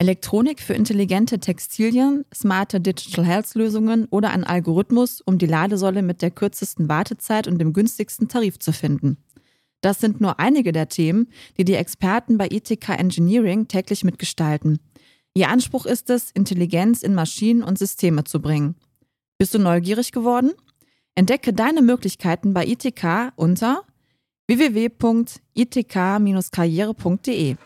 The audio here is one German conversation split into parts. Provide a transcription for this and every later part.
Elektronik für intelligente Textilien, smarte Digital Health Lösungen oder ein Algorithmus, um die Ladesäule mit der kürzesten Wartezeit und dem günstigsten Tarif zu finden. Das sind nur einige der Themen, die die Experten bei ITK Engineering täglich mitgestalten. Ihr Anspruch ist es, Intelligenz in Maschinen und Systeme zu bringen. Bist du neugierig geworden? Entdecke deine Möglichkeiten bei ITK unter www.itk-karriere.de.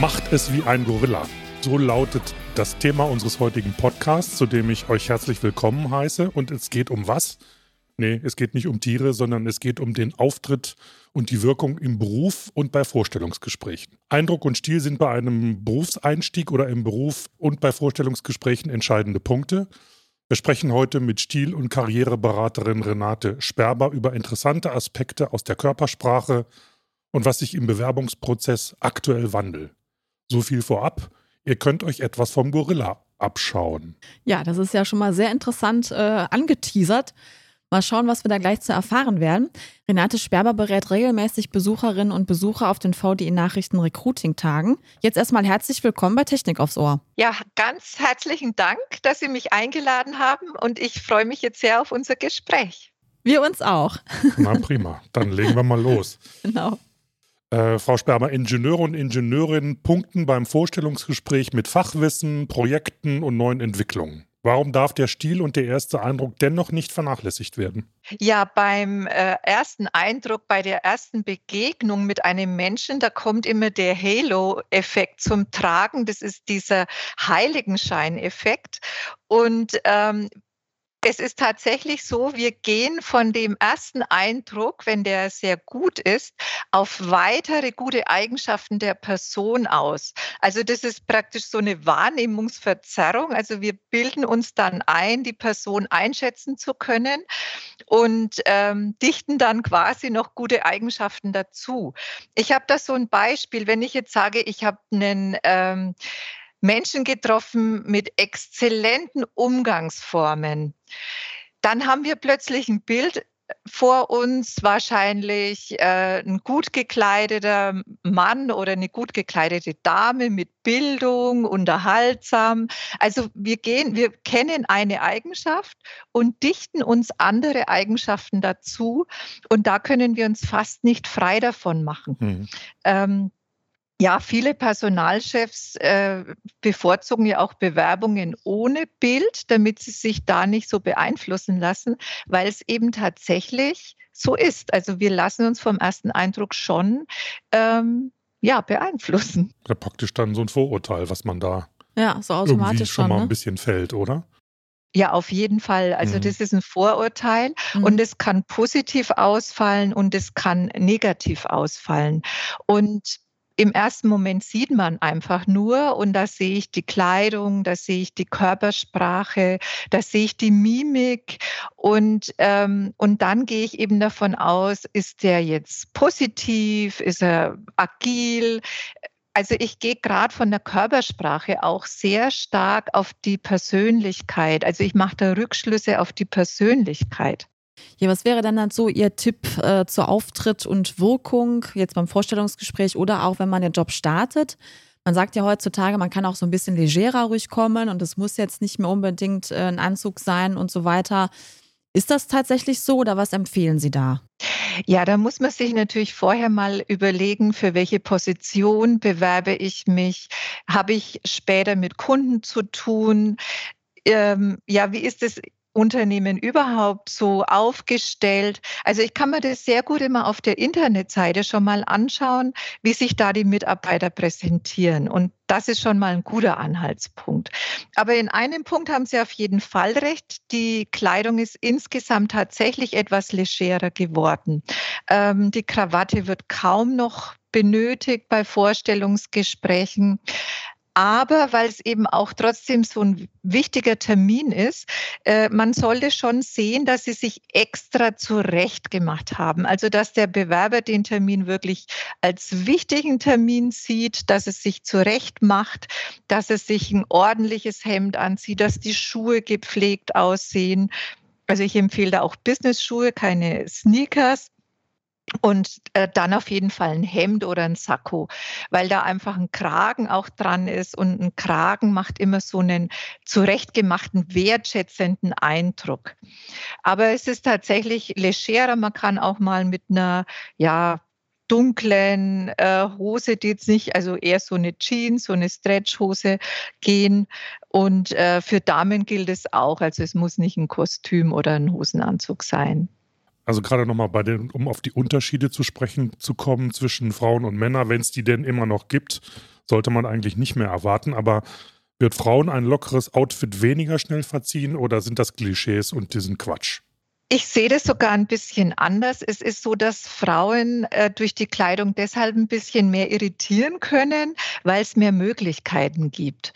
Macht es wie ein Gorilla. So lautet das Thema unseres heutigen Podcasts, zu dem ich euch herzlich willkommen heiße. Und es geht um was? Nee, es geht nicht um Tiere, sondern es geht um den Auftritt und die Wirkung im Beruf und bei Vorstellungsgesprächen. Eindruck und Stil sind bei einem Berufseinstieg oder im Beruf und bei Vorstellungsgesprächen entscheidende Punkte. Wir sprechen heute mit Stil- und Karriereberaterin Renate Sperber über interessante Aspekte aus der Körpersprache und was sich im Bewerbungsprozess aktuell wandelt. So viel vorab. Ihr könnt euch etwas vom Gorilla abschauen. Ja, das ist ja schon mal sehr interessant äh, angeteasert. Mal schauen, was wir da gleich zu erfahren werden. Renate Sperber berät regelmäßig Besucherinnen und Besucher auf den VDI Nachrichten Recruiting Tagen. Jetzt erstmal herzlich willkommen bei Technik aufs Ohr. Ja, ganz herzlichen Dank, dass Sie mich eingeladen haben und ich freue mich jetzt sehr auf unser Gespräch. Wir uns auch. Na prima, dann legen wir mal los. Genau. Äh, Frau Sperber, Ingenieure und Ingenieurinnen punkten beim Vorstellungsgespräch mit Fachwissen, Projekten und neuen Entwicklungen. Warum darf der Stil und der erste Eindruck dennoch nicht vernachlässigt werden? Ja, beim äh, ersten Eindruck, bei der ersten Begegnung mit einem Menschen, da kommt immer der Halo-Effekt zum Tragen. Das ist dieser Heiligenschein-Effekt. Und ähm, es ist tatsächlich so, wir gehen von dem ersten Eindruck, wenn der sehr gut ist, auf weitere gute Eigenschaften der Person aus. Also das ist praktisch so eine Wahrnehmungsverzerrung. Also wir bilden uns dann ein, die Person einschätzen zu können und ähm, dichten dann quasi noch gute Eigenschaften dazu. Ich habe da so ein Beispiel, wenn ich jetzt sage, ich habe einen ähm, Menschen getroffen mit exzellenten Umgangsformen. Dann haben wir plötzlich ein Bild vor uns, wahrscheinlich äh, ein gut gekleideter Mann oder eine gut gekleidete Dame mit Bildung, unterhaltsam. Also wir gehen, wir kennen eine Eigenschaft und dichten uns andere Eigenschaften dazu und da können wir uns fast nicht frei davon machen. Mhm. Ähm, ja, viele Personalchefs äh, bevorzugen ja auch Bewerbungen ohne Bild, damit sie sich da nicht so beeinflussen lassen, weil es eben tatsächlich so ist. Also wir lassen uns vom ersten Eindruck schon ähm, ja, beeinflussen. Ja, praktisch dann so ein Vorurteil, was man da ja, so automatisch schon, schon mal ne? ein bisschen fällt, oder? Ja, auf jeden Fall. Also mhm. das ist ein Vorurteil mhm. und es kann positiv ausfallen und es kann negativ ausfallen. Und im ersten Moment sieht man einfach nur und da sehe ich die Kleidung, da sehe ich die Körpersprache, da sehe ich die Mimik und, ähm, und dann gehe ich eben davon aus, ist der jetzt positiv, ist er agil, also ich gehe gerade von der Körpersprache auch sehr stark auf die Persönlichkeit. Also ich mache da Rückschlüsse auf die Persönlichkeit. Ja, was wäre dann, dann so Ihr Tipp äh, zur Auftritt und Wirkung jetzt beim Vorstellungsgespräch oder auch wenn man den Job startet? Man sagt ja heutzutage, man kann auch so ein bisschen legerer ruhig kommen und es muss jetzt nicht mehr unbedingt äh, ein Anzug sein und so weiter. Ist das tatsächlich so oder was empfehlen Sie da? Ja, da muss man sich natürlich vorher mal überlegen, für welche Position bewerbe ich mich? Habe ich später mit Kunden zu tun? Ähm, ja, wie ist es Unternehmen überhaupt so aufgestellt? Also ich kann mir das sehr gut immer auf der Internetseite schon mal anschauen, wie sich da die Mitarbeiter präsentieren. Und das ist schon mal ein guter Anhaltspunkt. Aber in einem Punkt haben Sie auf jeden Fall recht. Die Kleidung ist insgesamt tatsächlich etwas legerer geworden. Ähm, die Krawatte wird kaum noch benötigt bei Vorstellungsgesprächen. Aber weil es eben auch trotzdem so ein wichtiger Termin ist, äh, man sollte schon sehen, dass sie sich extra zurecht gemacht haben. Also dass der Bewerber den Termin wirklich als wichtigen Termin sieht, dass es sich zurecht macht, dass es sich ein ordentliches Hemd anzieht, dass die Schuhe gepflegt aussehen. Also ich empfehle da auch Business-Schuhe, keine Sneakers. Und äh, dann auf jeden Fall ein Hemd oder ein Sakko, weil da einfach ein Kragen auch dran ist und ein Kragen macht immer so einen zurechtgemachten, wertschätzenden Eindruck. Aber es ist tatsächlich legerer, man kann auch mal mit einer, ja, dunklen äh, Hose, die jetzt nicht, also eher so eine Jeans, so eine Stretchhose gehen. Und äh, für Damen gilt es auch, also es muss nicht ein Kostüm oder ein Hosenanzug sein. Also gerade nochmal bei den, um auf die Unterschiede zu sprechen zu kommen zwischen Frauen und Männern, wenn es die denn immer noch gibt, sollte man eigentlich nicht mehr erwarten. Aber wird Frauen ein lockeres Outfit weniger schnell verziehen oder sind das Klischees und die sind Quatsch? Ich sehe das sogar ein bisschen anders. Es ist so, dass Frauen äh, durch die Kleidung deshalb ein bisschen mehr irritieren können, weil es mehr Möglichkeiten gibt.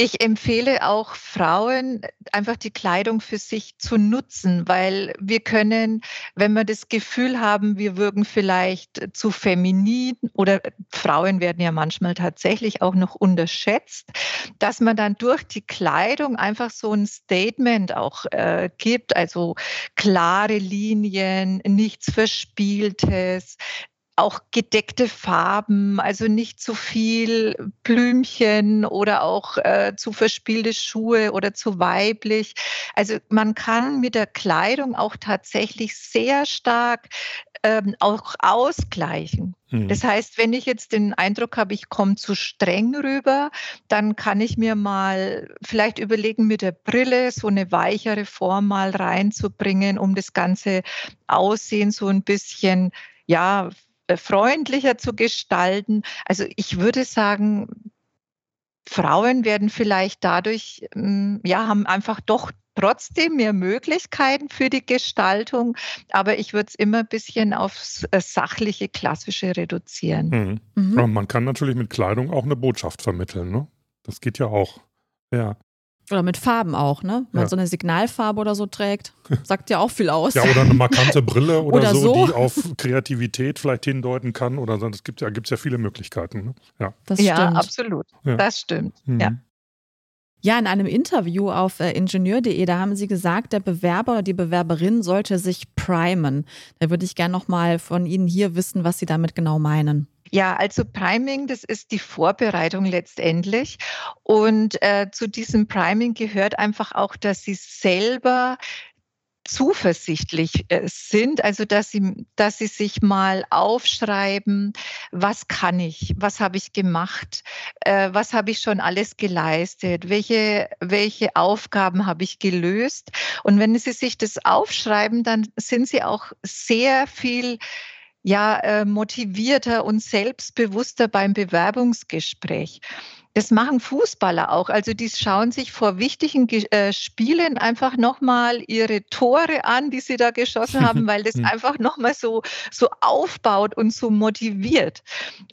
Ich empfehle auch Frauen, einfach die Kleidung für sich zu nutzen, weil wir können, wenn wir das Gefühl haben, wir wirken vielleicht zu feminin oder Frauen werden ja manchmal tatsächlich auch noch unterschätzt, dass man dann durch die Kleidung einfach so ein Statement auch äh, gibt, also klare Linien, nichts Verspieltes, auch gedeckte Farben, also nicht zu viel Blümchen oder auch äh, zu verspielte Schuhe oder zu weiblich. Also man kann mit der Kleidung auch tatsächlich sehr stark ähm, auch ausgleichen. Hm. Das heißt, wenn ich jetzt den Eindruck habe, ich komme zu streng rüber, dann kann ich mir mal vielleicht überlegen, mit der Brille so eine weichere Form mal reinzubringen, um das ganze Aussehen so ein bisschen ja, freundlicher zu gestalten. Also ich würde sagen, Frauen werden vielleicht dadurch, ähm, ja, haben einfach doch trotzdem mehr Möglichkeiten für die Gestaltung, aber ich würde es immer ein bisschen aufs äh, sachliche, klassische reduzieren. Mhm. Mhm. Man kann natürlich mit Kleidung auch eine Botschaft vermitteln, ne? Das geht ja auch. Ja. Oder mit Farben auch, ne? Wenn man ja. so eine Signalfarbe oder so trägt, sagt ja auch viel aus. Ja, oder eine markante Brille oder, oder so, so, die auf Kreativität vielleicht hindeuten kann. Oder es gibt ja, gibt's ja viele Möglichkeiten. Ne? Ja. Das ja, stimmt. absolut. Ja. Das stimmt. Mhm. Ja. Ja, in einem Interview auf äh, ingenieur.de, da haben Sie gesagt, der Bewerber oder die Bewerberin sollte sich primen. Da würde ich gerne nochmal von Ihnen hier wissen, was Sie damit genau meinen. Ja, also Priming, das ist die Vorbereitung letztendlich. Und äh, zu diesem Priming gehört einfach auch, dass Sie selber zuversichtlich äh, sind, also dass sie, dass sie sich mal aufschreiben, was kann ich, was habe ich gemacht, äh, was habe ich schon alles geleistet, welche, welche Aufgaben habe ich gelöst. Und wenn sie sich das aufschreiben, dann sind sie auch sehr viel ja, äh, motivierter und selbstbewusster beim Bewerbungsgespräch. Das machen Fußballer auch. Also die schauen sich vor wichtigen äh, Spielen einfach nochmal ihre Tore an, die sie da geschossen haben, weil das hm. einfach nochmal so, so aufbaut und so motiviert.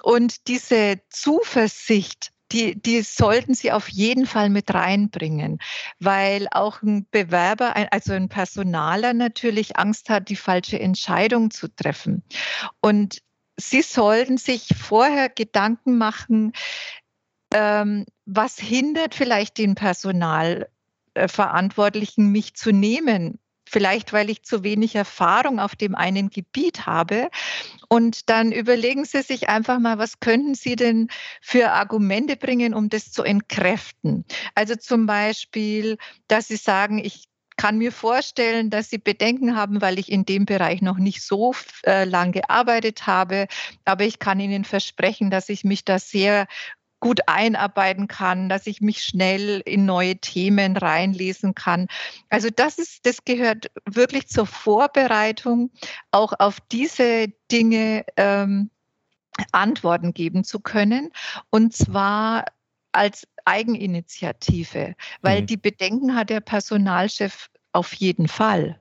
Und diese Zuversicht, die, die sollten Sie auf jeden Fall mit reinbringen, weil auch ein Bewerber, also ein Personaler natürlich Angst hat, die falsche Entscheidung zu treffen. Und Sie sollten sich vorher Gedanken machen, ähm, was hindert vielleicht den Personalverantwortlichen, mich zu nehmen? Vielleicht, weil ich zu wenig Erfahrung auf dem einen Gebiet habe. Und dann überlegen Sie sich einfach mal, was könnten Sie denn für Argumente bringen, um das zu entkräften? Also zum Beispiel, dass Sie sagen, ich kann mir vorstellen, dass Sie Bedenken haben, weil ich in dem Bereich noch nicht so äh, lang gearbeitet habe. Aber ich kann Ihnen versprechen, dass ich mich da sehr gut einarbeiten kann, dass ich mich schnell in neue Themen reinlesen kann. Also das ist, das gehört wirklich zur Vorbereitung, auch auf diese Dinge ähm, Antworten geben zu können. Und zwar als Eigeninitiative, weil mhm. die Bedenken hat der Personalchef auf jeden Fall.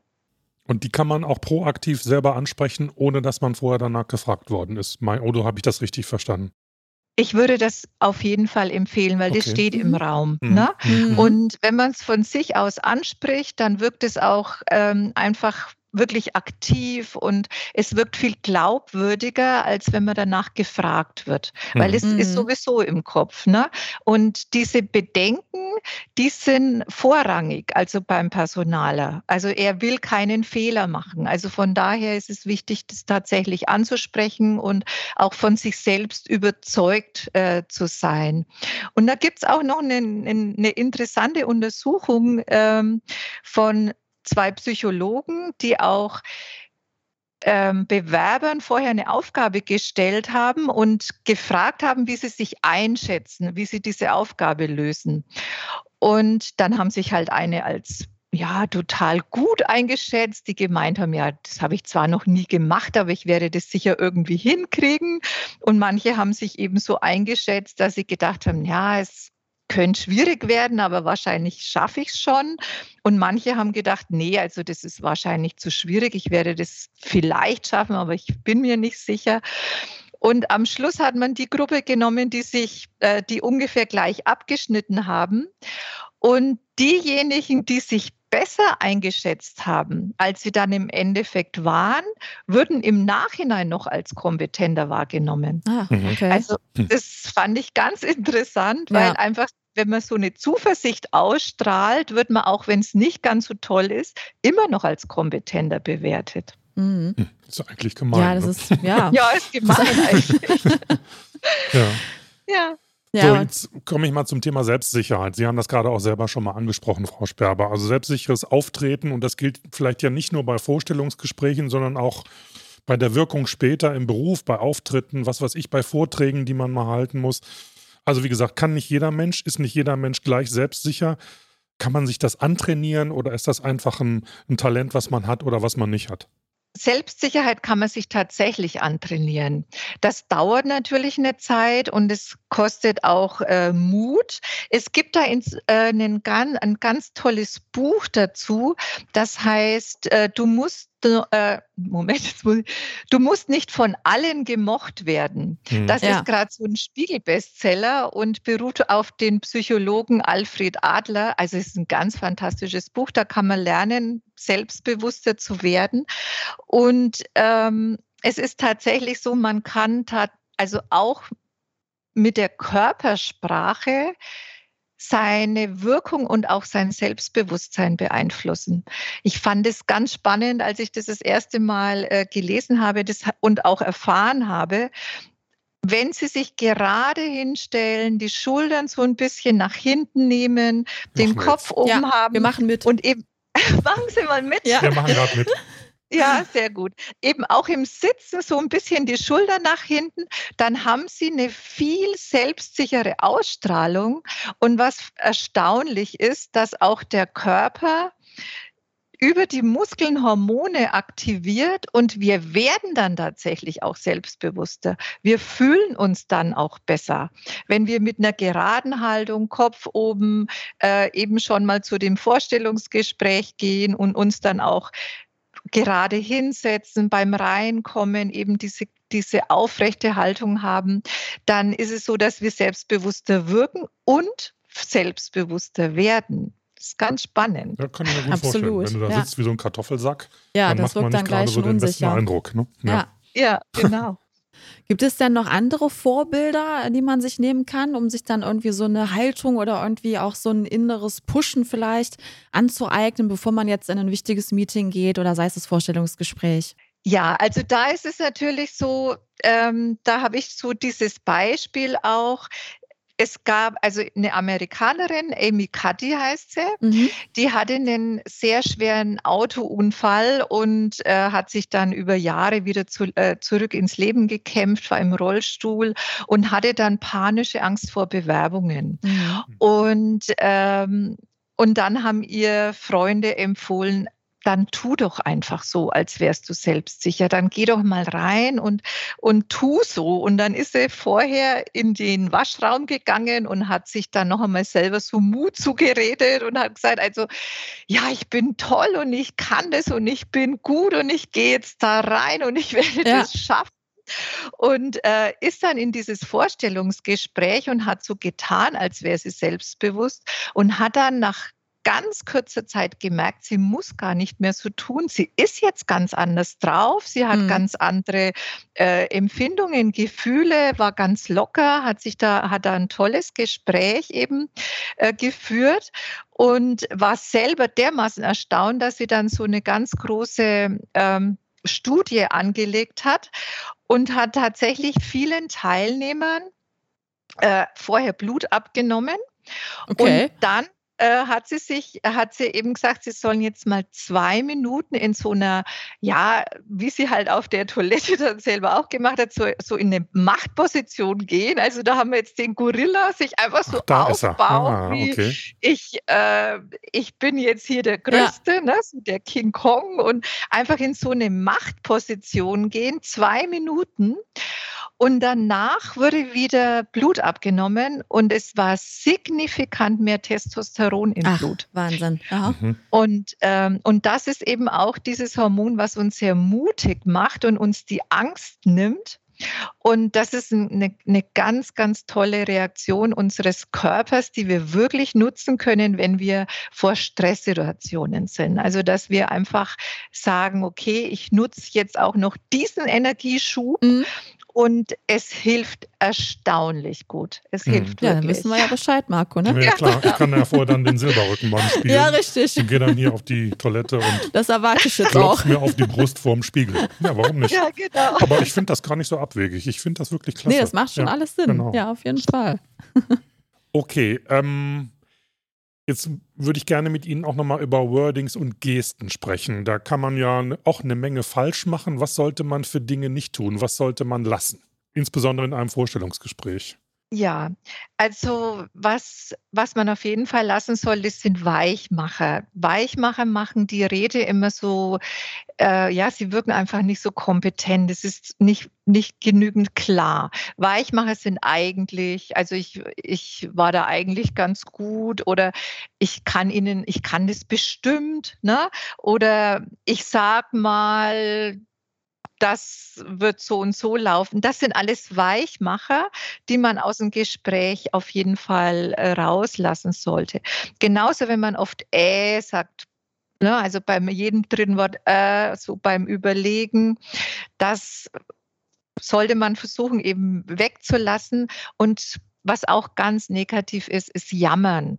Und die kann man auch proaktiv selber ansprechen, ohne dass man vorher danach gefragt worden ist. Mein Odo, habe ich das richtig verstanden? Ich würde das auf jeden Fall empfehlen, weil okay. das steht im mhm. Raum. Mhm. Ne? Mhm. Und wenn man es von sich aus anspricht, dann wirkt es auch ähm, einfach wirklich aktiv und es wirkt viel glaubwürdiger, als wenn man danach gefragt wird, weil mhm. es ist mhm. sowieso im Kopf. Ne? Und diese Bedenken, die sind vorrangig, also beim Personaler. Also er will keinen Fehler machen. Also von daher ist es wichtig, das tatsächlich anzusprechen und auch von sich selbst überzeugt äh, zu sein. Und da gibt es auch noch eine, eine, interessante Untersuchung ähm, von zwei Psychologen, die auch ähm, Bewerbern vorher eine Aufgabe gestellt haben und gefragt haben, wie sie sich einschätzen, wie sie diese Aufgabe lösen. Und dann haben sich halt eine als ja, total gut eingeschätzt, die gemeint haben, ja, das habe ich zwar noch nie gemacht, aber ich werde das sicher irgendwie hinkriegen. Und manche haben sich eben so eingeschätzt, dass sie gedacht haben, ja, es könnte schwierig werden, aber wahrscheinlich schaffe ich es schon. Und manche haben gedacht, nee, also das ist wahrscheinlich zu schwierig. Ich werde das vielleicht schaffen, aber ich bin mir nicht sicher. Und am Schluss hat man die Gruppe genommen, die sich, äh, die ungefähr gleich abgeschnitten haben. Und diejenigen, die sich besser eingeschätzt haben, als sie dann im Endeffekt waren, würden im Nachhinein noch als kompetenter wahrgenommen. Ah, mhm. okay. Also das fand ich ganz interessant, weil ja. einfach wenn man so eine Zuversicht ausstrahlt, wird man auch, wenn es nicht ganz so toll ist, immer noch als kompetenter bewertet. Mhm. Hm, ist eigentlich gemein. Ja, das ne? ist, ja. ja, ist gemein eigentlich. ja. Ja. Ja. So, jetzt komme ich mal zum Thema Selbstsicherheit. Sie haben das gerade auch selber schon mal angesprochen, Frau Sperber. Also selbstsicheres Auftreten und das gilt vielleicht ja nicht nur bei Vorstellungsgesprächen, sondern auch bei der Wirkung später im Beruf, bei Auftritten, was weiß ich, bei Vorträgen, die man mal halten muss. Also wie gesagt, kann nicht jeder Mensch, ist nicht jeder Mensch gleich selbstsicher. Kann man sich das antrainieren oder ist das einfach ein, ein Talent, was man hat oder was man nicht hat? Selbstsicherheit kann man sich tatsächlich antrainieren. Das dauert natürlich eine Zeit und es kostet auch äh, Mut. Es gibt da ins, äh, einen, ein ganz tolles Buch dazu. Das heißt, äh, du musst äh, Moment, du musst nicht von allen gemocht werden. Mhm. Das ja. ist gerade so ein Spiegelbestseller und beruht auf den Psychologen Alfred Adler. Also es ist ein ganz fantastisches Buch. Da kann man lernen, selbstbewusster zu werden. Und ähm, es ist tatsächlich so, man kann also auch mit der Körpersprache seine Wirkung und auch sein Selbstbewusstsein beeinflussen. Ich fand es ganz spannend, als ich das das erste Mal äh, gelesen habe das, und auch erfahren habe, wenn Sie sich gerade hinstellen, die Schultern so ein bisschen nach hinten nehmen, den Kopf oben ja, haben. Wir machen mit. Und eben, machen Sie mal mit. Ja. Wir machen gerade mit. Ja, sehr gut. Eben auch im Sitzen so ein bisschen die Schulter nach hinten, dann haben Sie eine viel selbstsichere Ausstrahlung. Und was erstaunlich ist, dass auch der Körper über die Muskeln Hormone aktiviert und wir werden dann tatsächlich auch selbstbewusster. Wir fühlen uns dann auch besser, wenn wir mit einer geraden Haltung, Kopf oben, äh, eben schon mal zu dem Vorstellungsgespräch gehen und uns dann auch gerade hinsetzen, beim Reinkommen eben diese, diese aufrechte Haltung haben, dann ist es so, dass wir selbstbewusster wirken und selbstbewusster werden. Das ist ganz spannend. Ja, kann ich mir gut Absolut. vorstellen. Wenn du da ja. sitzt wie so ein Kartoffelsack, ja, dann das macht man nicht gerade so den besten Eindruck. Ne? Ja. ja, genau. Gibt es denn noch andere Vorbilder, die man sich nehmen kann, um sich dann irgendwie so eine Haltung oder irgendwie auch so ein inneres Pushen vielleicht anzueignen, bevor man jetzt in ein wichtiges Meeting geht oder sei es das Vorstellungsgespräch? Ja, also da ist es natürlich so, ähm, da habe ich so dieses Beispiel auch es gab also eine Amerikanerin, Amy Cuddy heißt sie, mhm. die hatte einen sehr schweren Autounfall und äh, hat sich dann über Jahre wieder zu, äh, zurück ins Leben gekämpft, war im Rollstuhl und hatte dann panische Angst vor Bewerbungen. Mhm. Und ähm, und dann haben ihr Freunde empfohlen, dann tu doch einfach so, als wärst du selbstsicher. Dann geh doch mal rein und, und tu so. Und dann ist sie vorher in den Waschraum gegangen und hat sich dann noch einmal selber so Mut zugeredet und hat gesagt, also, ja, ich bin toll und ich kann das und ich bin gut und ich gehe jetzt da rein und ich werde ja. das schaffen. und äh, ist dann in dieses Vorstellungsgespräch und hat so getan, als wäre sie selbstbewusst und hat dann nach ganz kurzer Zeit gemerkt, sie muss gar nicht mehr so tun. Sie ist jetzt ganz anders drauf. Sie hat mhm. ganz andere äh, Empfindungen, Gefühle, war ganz locker, hat sich da, hat da ein tolles Gespräch eben äh, geführt und war selber dermaßen erstaunt, dass sie dann so eine ganz große ähm, Studie angelegt hat und hat tatsächlich vielen Teilnehmern äh, vorher Blut abgenommen okay. und dann äh, hat sie sich, hat sie eben gesagt, sie sollen jetzt mal zwei Minuten in so einer, ja, wie sie halt auf der Toilette dann selber auch gemacht hat, so, so in eine Machtposition gehen. Also da haben wir jetzt den Gorilla sich einfach so Ach, aufbauen, ah, okay. ich, äh, ich bin jetzt hier der Größte, ja. ne, so der King Kong und einfach in so eine Machtposition gehen, zwei Minuten. Und danach wurde wieder Blut abgenommen und es war signifikant mehr Testosteron im Ach, Blut. Wahnsinn. Mhm. Und, ähm, und das ist eben auch dieses Hormon, was uns sehr mutig macht und uns die Angst nimmt. Und das ist eine, eine, ganz, ganz tolle Reaktion unseres Körpers, die wir wirklich nutzen können, wenn wir vor Stresssituationen sind. Also, dass wir einfach sagen, okay, ich nutze jetzt auch noch diesen Energieschub mhm und es hilft erstaunlich gut. Es mhm. hilft ja, wirklich. dann wissen wir ja Bescheid, Marco. Ne? Ja, klar. Ich kann ja vorher dann den Silberrückenmann spielen. Ja, richtig. Und gehe dann hier auf die Toilette und das erwarte ich jetzt auch. mir auf die Brust vorm Spiegel. Ja, warum nicht? Ja, genau. Aber ich finde das gar nicht so abwegig. Ich finde das wirklich klasse. Nee, das macht schon ja, alles Sinn. Genau. Ja, auf jeden Fall. okay, ähm, Jetzt würde ich gerne mit Ihnen auch nochmal über Wordings und Gesten sprechen. Da kann man ja auch eine Menge falsch machen. Was sollte man für Dinge nicht tun? Was sollte man lassen? Insbesondere in einem Vorstellungsgespräch. Ja, also was, was man auf jeden Fall lassen soll, das sind Weichmacher. Weichmacher machen die Rede immer so, äh, ja, sie wirken einfach nicht so kompetent. Es ist nicht, nicht genügend klar. Weichmacher sind eigentlich, also ich, ich war da eigentlich ganz gut oder ich kann Ihnen, ich kann das bestimmt, ne? Oder ich sag mal, das wird so und so laufen. Das sind alles Weichmacher, die man aus dem Gespräch auf jeden Fall äh, rauslassen sollte. Genauso, wenn man oft äh sagt, ne, also beim jedem dritten Wort äh, so beim Überlegen, das sollte man versuchen eben wegzulassen. Und was auch ganz negativ ist, ist Jammern.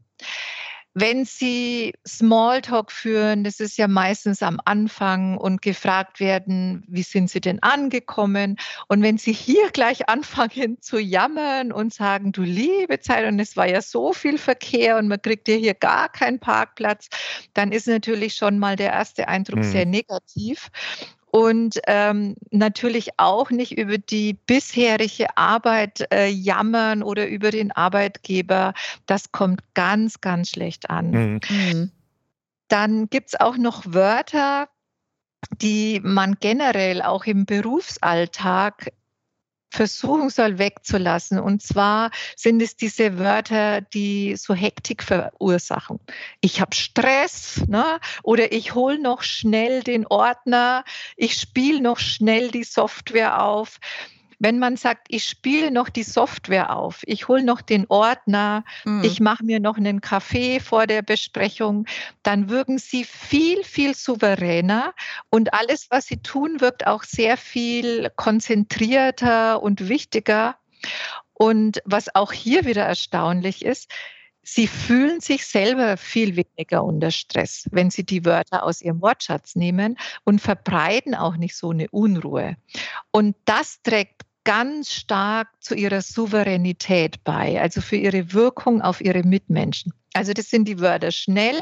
Wenn Sie Smalltalk führen, das ist ja meistens am Anfang und gefragt werden, wie sind Sie denn angekommen? Und wenn Sie hier gleich anfangen zu jammern und sagen, du liebe Zeit und es war ja so viel Verkehr und man kriegt ja hier gar keinen Parkplatz, dann ist natürlich schon mal der erste Eindruck mhm. sehr negativ und ähm, natürlich auch nicht über die bisherige Arbeit äh, jammern oder über den Arbeitgeber. Das kommt ganz, ganz schlecht an. Mhm. mhm. Dann gibt es auch noch Wörter, die man generell auch im Berufsalltag versuchen soll wegzulassen. Und zwar sind es diese Wörter, die so Hektik verursachen. Ich habe Stress ne? oder ich hole noch schnell den Ordner, ich spiele noch schnell die Software auf wenn man sagt, ich spiele noch die Software auf, ich hole noch den Ordner, mhm. ich mache mir noch einen Kaffee vor der Besprechung, dann wirken sie viel, viel souveräner und alles, was sie tun, wirkt auch sehr viel konzentrierter und wichtiger. Und was auch hier wieder erstaunlich ist, Sie fühlen sich selber viel weniger unter Stress, wenn Sie die Wörter aus Ihrem Wortschatz nehmen und verbreiten auch nicht so eine Unruhe. Und das trägt ganz stark zu ihrer Souveränität bei, also für ihre Wirkung auf ihre Mitmenschen. Also das sind die Wörter schnell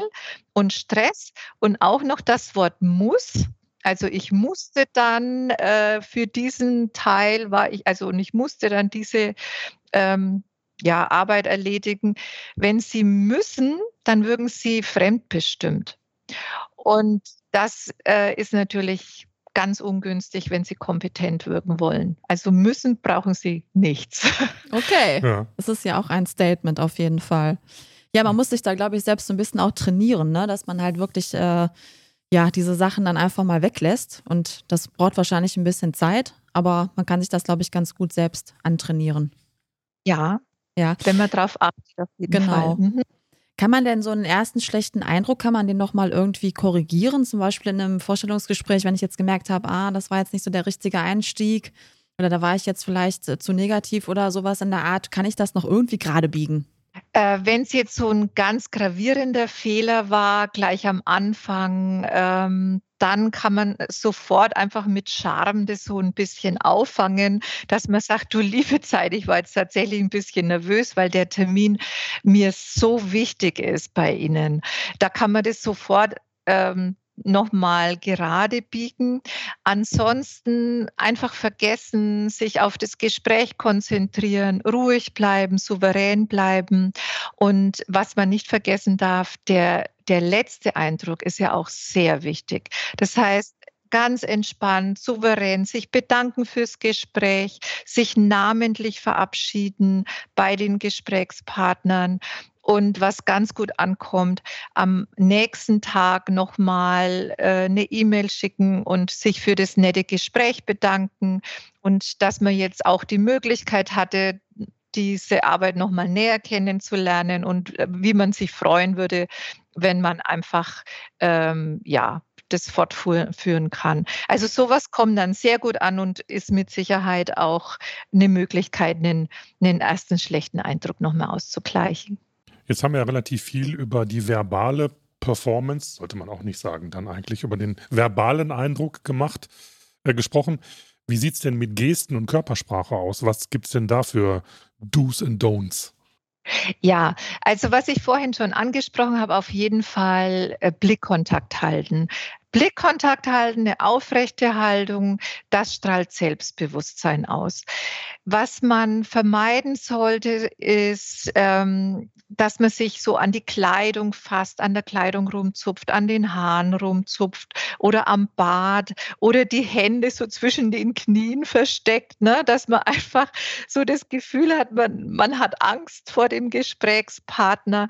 und Stress und auch noch das Wort muss. Also ich musste dann äh, für diesen Teil war ich, also und ich musste dann diese ähm, ja, Arbeit erledigen. Wenn Sie müssen, dann wirken Sie fremdbestimmt. Und das äh, ist natürlich ganz ungünstig, wenn sie kompetent wirken wollen. Also müssen brauchen sie nichts. Okay, ja. das ist ja auch ein Statement auf jeden Fall. Ja, man muss sich da, glaube ich, selbst so ein bisschen auch trainieren, ne? dass man halt wirklich äh, ja, diese Sachen dann einfach mal weglässt. Und das braucht wahrscheinlich ein bisschen Zeit. aber man kann sich das, glaube ich, ganz gut selbst antrainieren. Ja, ja. wenn man darauf achtet, auf jeden genau. Fall. Mhm. Kann man denn so einen ersten schlechten Eindruck, kann man den nochmal irgendwie korrigieren? Zum Beispiel in einem Vorstellungsgespräch, wenn ich jetzt gemerkt habe, ah, das war jetzt nicht so der richtige Einstieg oder da war ich jetzt vielleicht zu negativ oder sowas in der Art, kann ich das noch irgendwie gerade biegen? Äh, Wenn es jetzt so ein ganz gravierender Fehler war, gleich am Anfang, ähm, dann kann man sofort einfach mit Charme das so ein bisschen auffangen, dass man sagt: „Du, liebe Zeit, ich war jetzt tatsächlich ein bisschen nervös, weil der Termin mir so wichtig ist bei Ihnen.“ Da kann man das sofort, ähm, nochmal gerade biegen. Ansonsten einfach vergessen, sich auf das Gespräch konzentrieren, ruhig bleiben, souverän bleiben. Und was man nicht vergessen darf, der, der letzte Eindruck ist ja auch sehr wichtig. Das heißt, ganz entspannt, souverän sich bedanken fürs Gespräch, sich namentlich verabschieden bei den Gesprächspartnern und was ganz gut ankommt, am nächsten Tag nochmal äh, eine E-Mail schicken und sich für das nette Gespräch bedanken und dass man jetzt auch die Möglichkeit hatte, diese Arbeit nochmal näher kennenzulernen und äh, wie man sich freuen würde, wenn man einfach ähm, ja das fortführen kann. Also sowas kommt dann sehr gut an und ist mit Sicherheit auch eine Möglichkeit, einen, einen ersten schlechten Eindruck nochmal auszugleichen. Jetzt haben wir ja relativ viel über die verbale Performance, sollte man auch nicht sagen, dann eigentlich über den verbalen Eindruck gemacht, äh, gesprochen. Wie sieht es denn mit Gesten und Körpersprache aus? Was gibt es denn da für Do's und Don'ts? Ja, also was ich vorhin schon angesprochen habe, auf jeden Fall äh, Blickkontakt halten. Blickkontakt halten, eine aufrechte Haltung, das strahlt Selbstbewusstsein aus. Was man vermeiden sollte, ist, ähm, dass man sich so an die Kleidung fasst, an der Kleidung rumzupft, an den Haaren rumzupft oder am Bart oder die Hände so zwischen den Knien versteckt, ne? dass man einfach so das Gefühl hat, man, man hat Angst vor dem Gesprächspartner.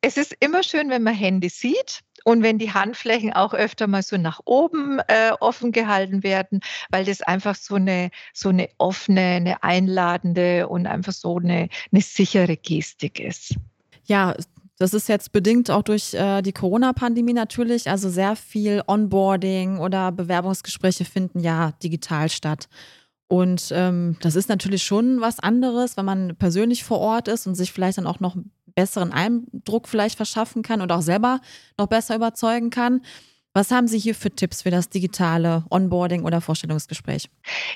Es ist immer schön, wenn man Hände sieht und wenn die Handflächen auch öfter mal so nach oben äh, offen gehalten werden, weil das einfach so eine, so eine offene, eine einladende und einfach so eine, eine sichere Gestik ist. Ja, das ist jetzt bedingt auch durch äh, die Corona-Pandemie natürlich. Also sehr viel Onboarding oder Bewerbungsgespräche finden ja digital statt. Und ähm, das ist natürlich schon was anderes, wenn man persönlich vor Ort ist und sich vielleicht dann auch noch besseren Eindruck vielleicht verschaffen kann und auch selber noch besser überzeugen kann. Was haben Sie hier für Tipps für das digitale Onboarding oder Vorstellungsgespräch?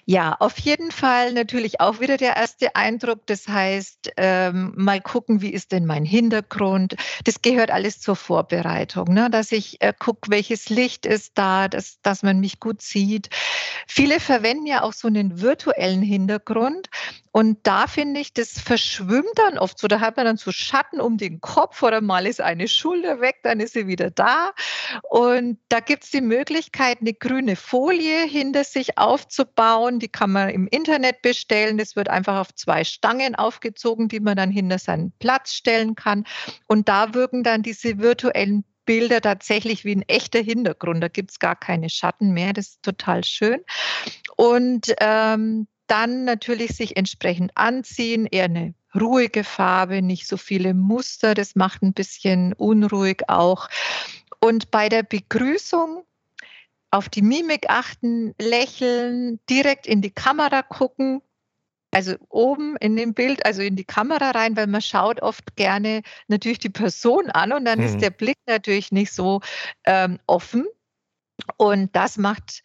Ja, auf jeden Fall natürlich auch wieder der erste Eindruck. Das heißt, ähm, mal gucken, wie ist denn mein Hintergrund. Das gehört alles zur Vorbereitung, ne? dass ich äh, gucke, welches Licht ist da, dass, dass man mich gut sieht. Viele verwenden ja auch so einen virtuellen Hintergrund. Und da finde ich, das verschwimmt dann oft so. Da hat man dann so Schatten um den Kopf oder mal ist eine Schulter weg, dann ist sie wieder da. Und da gibt es die Möglichkeit, eine grüne Folie hinter sich aufzubauen. Die kann man im Internet bestellen. Das wird einfach auf zwei Stangen aufgezogen, die man dann hinter seinen Platz stellen kann. Und da wirken dann diese virtuellen Bilder tatsächlich wie ein echter Hintergrund. Da gibt es gar keine Schatten mehr. Das ist total schön. Und ähm, dann natürlich sich entsprechend anziehen, eher eine ruhige Farbe, nicht so viele Muster. Das macht ein bisschen unruhig auch. Und bei der Begrüßung auf die Mimik achten, lächeln, direkt in die Kamera gucken, also oben in dem Bild, also in die Kamera rein, weil man schaut oft gerne natürlich die Person an und dann mhm. ist der Blick natürlich nicht so ähm, offen. Und das macht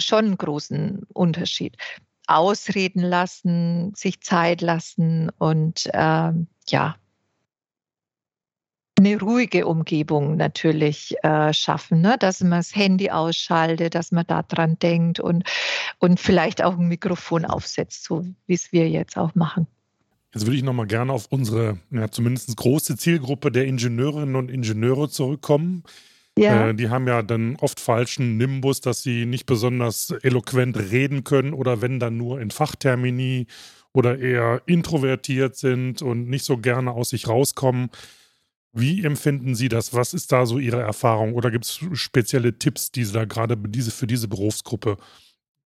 schon einen großen Unterschied. Ausreden lassen, sich Zeit lassen und ähm, ja, eine ruhige Umgebung natürlich äh, schaffen, ne? dass man das Handy ausschaltet, dass man da dran denkt und, und vielleicht auch ein Mikrofon aufsetzt, so wie es wir jetzt auch machen. Jetzt würde ich nochmal gerne auf unsere ja, zumindest große Zielgruppe der Ingenieurinnen und Ingenieure zurückkommen. Ja. Äh, die haben ja dann oft falschen Nimbus, dass sie nicht besonders eloquent reden können oder wenn dann nur in Fachtermini oder eher introvertiert sind und nicht so gerne aus sich rauskommen. Wie empfinden Sie das? Was ist da so Ihre Erfahrung? Oder gibt es spezielle Tipps, die Sie da gerade diese, für diese Berufsgruppe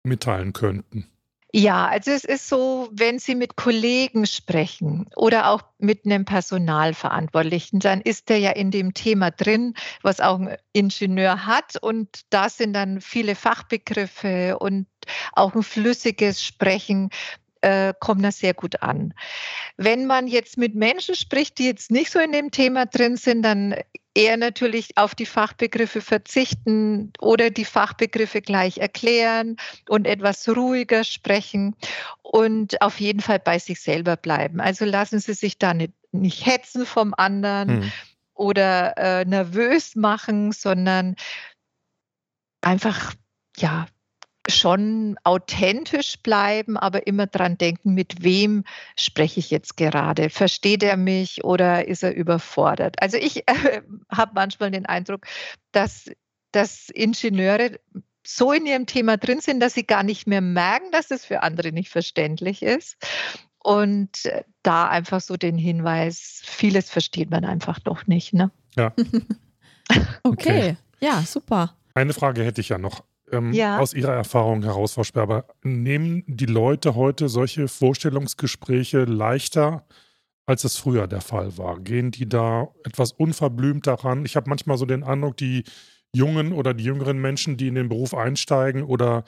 mitteilen könnten? Ja, also es ist so, wenn Sie mit Kollegen sprechen oder auch mit einem Personalverantwortlichen, dann ist der ja in dem Thema drin, was auch ein Ingenieur hat. Und da sind dann viele Fachbegriffe und auch ein flüssiges Sprechen äh, kommt das sehr gut an. Wenn man jetzt mit Menschen spricht, die jetzt nicht so in dem Thema drin sind, dann eher natürlich auf die Fachbegriffe verzichten oder die Fachbegriffe gleich erklären und etwas ruhiger sprechen und auf jeden Fall bei sich selber bleiben. Also lassen Sie sich da nicht, nicht hetzen vom anderen hm. oder äh, nervös machen, sondern einfach ja schon authentisch bleiben, aber immer dran denken, mit wem spreche ich jetzt gerade? Versteht er mich oder ist er überfordert? Also ich äh, habe manchmal den Eindruck, dass, dass Ingenieure so in ihrem Thema drin sind, dass sie gar nicht mehr merken, dass es für andere nicht verständlich ist. Und äh, da einfach so den Hinweis, vieles versteht man einfach doch nicht. Ne? Ja. okay. okay, ja, super. Eine Frage hätte ich ja noch ähm, ja. aus Ihrer Erfahrung heraus, Frau Sperber, nehmen die Leute heute solche Vorstellungsgespräche leichter, als es früher der Fall war? Gehen die da etwas unverblümt daran? Ich habe manchmal so den Eindruck, die jungen oder die jüngeren Menschen, die in den Beruf einsteigen oder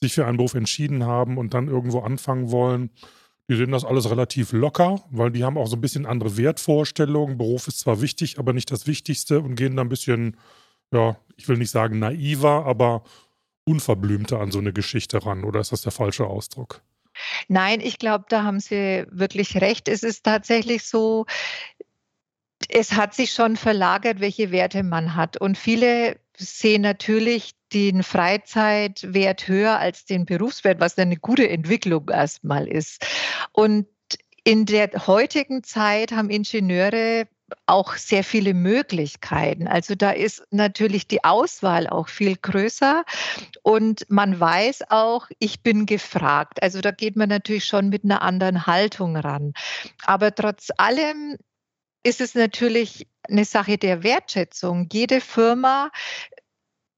sich für einen Beruf entschieden haben und dann irgendwo anfangen wollen, die sehen das alles relativ locker, weil die haben auch so ein bisschen andere Wertvorstellungen. Beruf ist zwar wichtig, aber nicht das Wichtigste und gehen da ein bisschen, ja, ich will nicht sagen naiver, aber unverblümter an so eine Geschichte ran, oder ist das der falsche Ausdruck? Nein, ich glaube, da haben Sie wirklich recht. Es ist tatsächlich so, es hat sich schon verlagert, welche Werte man hat. Und viele sehen natürlich den Freizeitwert höher als den Berufswert, was eine gute Entwicklung erstmal ist. Und in der heutigen Zeit haben Ingenieure auch sehr viele Möglichkeiten. Also da ist natürlich die Auswahl auch viel größer und man weiß auch, ich bin gefragt. Also da geht man natürlich schon mit einer anderen Haltung ran. Aber trotz allem ist es natürlich eine Sache der Wertschätzung. Jede Firma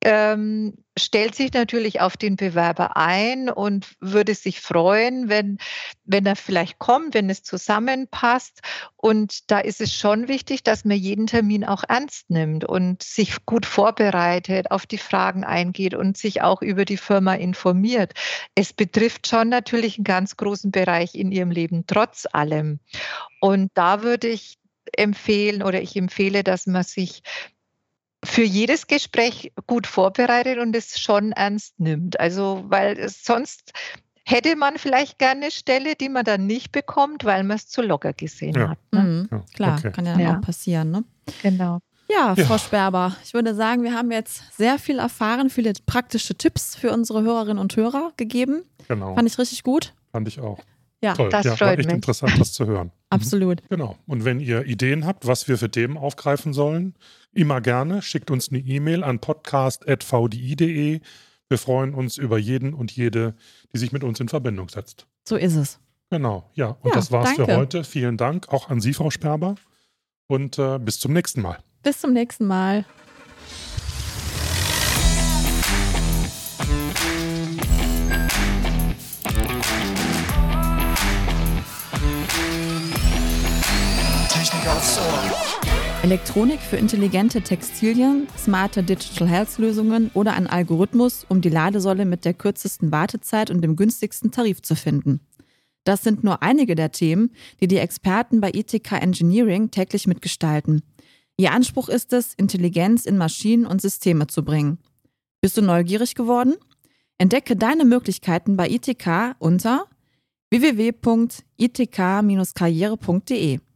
ähm, stellt sich natürlich auf den Bewerber ein und würde sich freuen, wenn, wenn er vielleicht kommt, wenn es zusammenpasst. Und da ist es schon wichtig, dass man jeden Termin auch ernst nimmt und sich gut vorbereitet, auf die Fragen eingeht und sich auch über die Firma informiert. Es betrifft schon natürlich einen ganz großen Bereich in ihrem Leben, trotz allem. Und da würde ich empfehlen oder ich empfehle, dass man sich für jedes Gespräch gut vorbereitet und es schon ernst nimmt. Also, weil sonst hätte man vielleicht gerne eine Stelle, die man dann nicht bekommt, weil man es zu locker gesehen ja. hat. Ne? Mhm. Ja, Klar, okay. kann ja, ja, auch passieren. Ne? Genau. Ja, Frau ja. Sperber, ich würde sagen, wir haben jetzt sehr viel erfahren, viele praktische Tipps für unsere Hörerinnen und Hörer gegeben. Genau. Fand ich richtig gut. Fand ich auch. Ja, Toll. das ja, freut war echt mich. interessant, das zu hören. Absolut. Genau. Und wenn ihr Ideen habt, was wir für Themen aufgreifen sollen, immer gerne. Schickt uns eine E-Mail an podcast.vdi.de. Wir freuen uns über jeden und jede, die sich mit uns in Verbindung setzt. So ist es. Genau, ja. Und ja, das war's danke. für heute. Vielen Dank auch an Sie, Frau Sperber. Und äh, bis zum nächsten Mal. Bis zum nächsten Mal. Elektronik für intelligente Textilien, smarte Digital Health Lösungen oder ein Algorithmus, um die Ladesäule mit der kürzesten Wartezeit und dem günstigsten Tarif zu finden. Das sind nur einige der Themen, die die Experten bei ITK Engineering täglich mitgestalten. Ihr Anspruch ist es, Intelligenz in Maschinen und Systeme zu bringen. Bist du neugierig geworden? Entdecke deine Möglichkeiten bei ITK unter www.itk-karriere.de.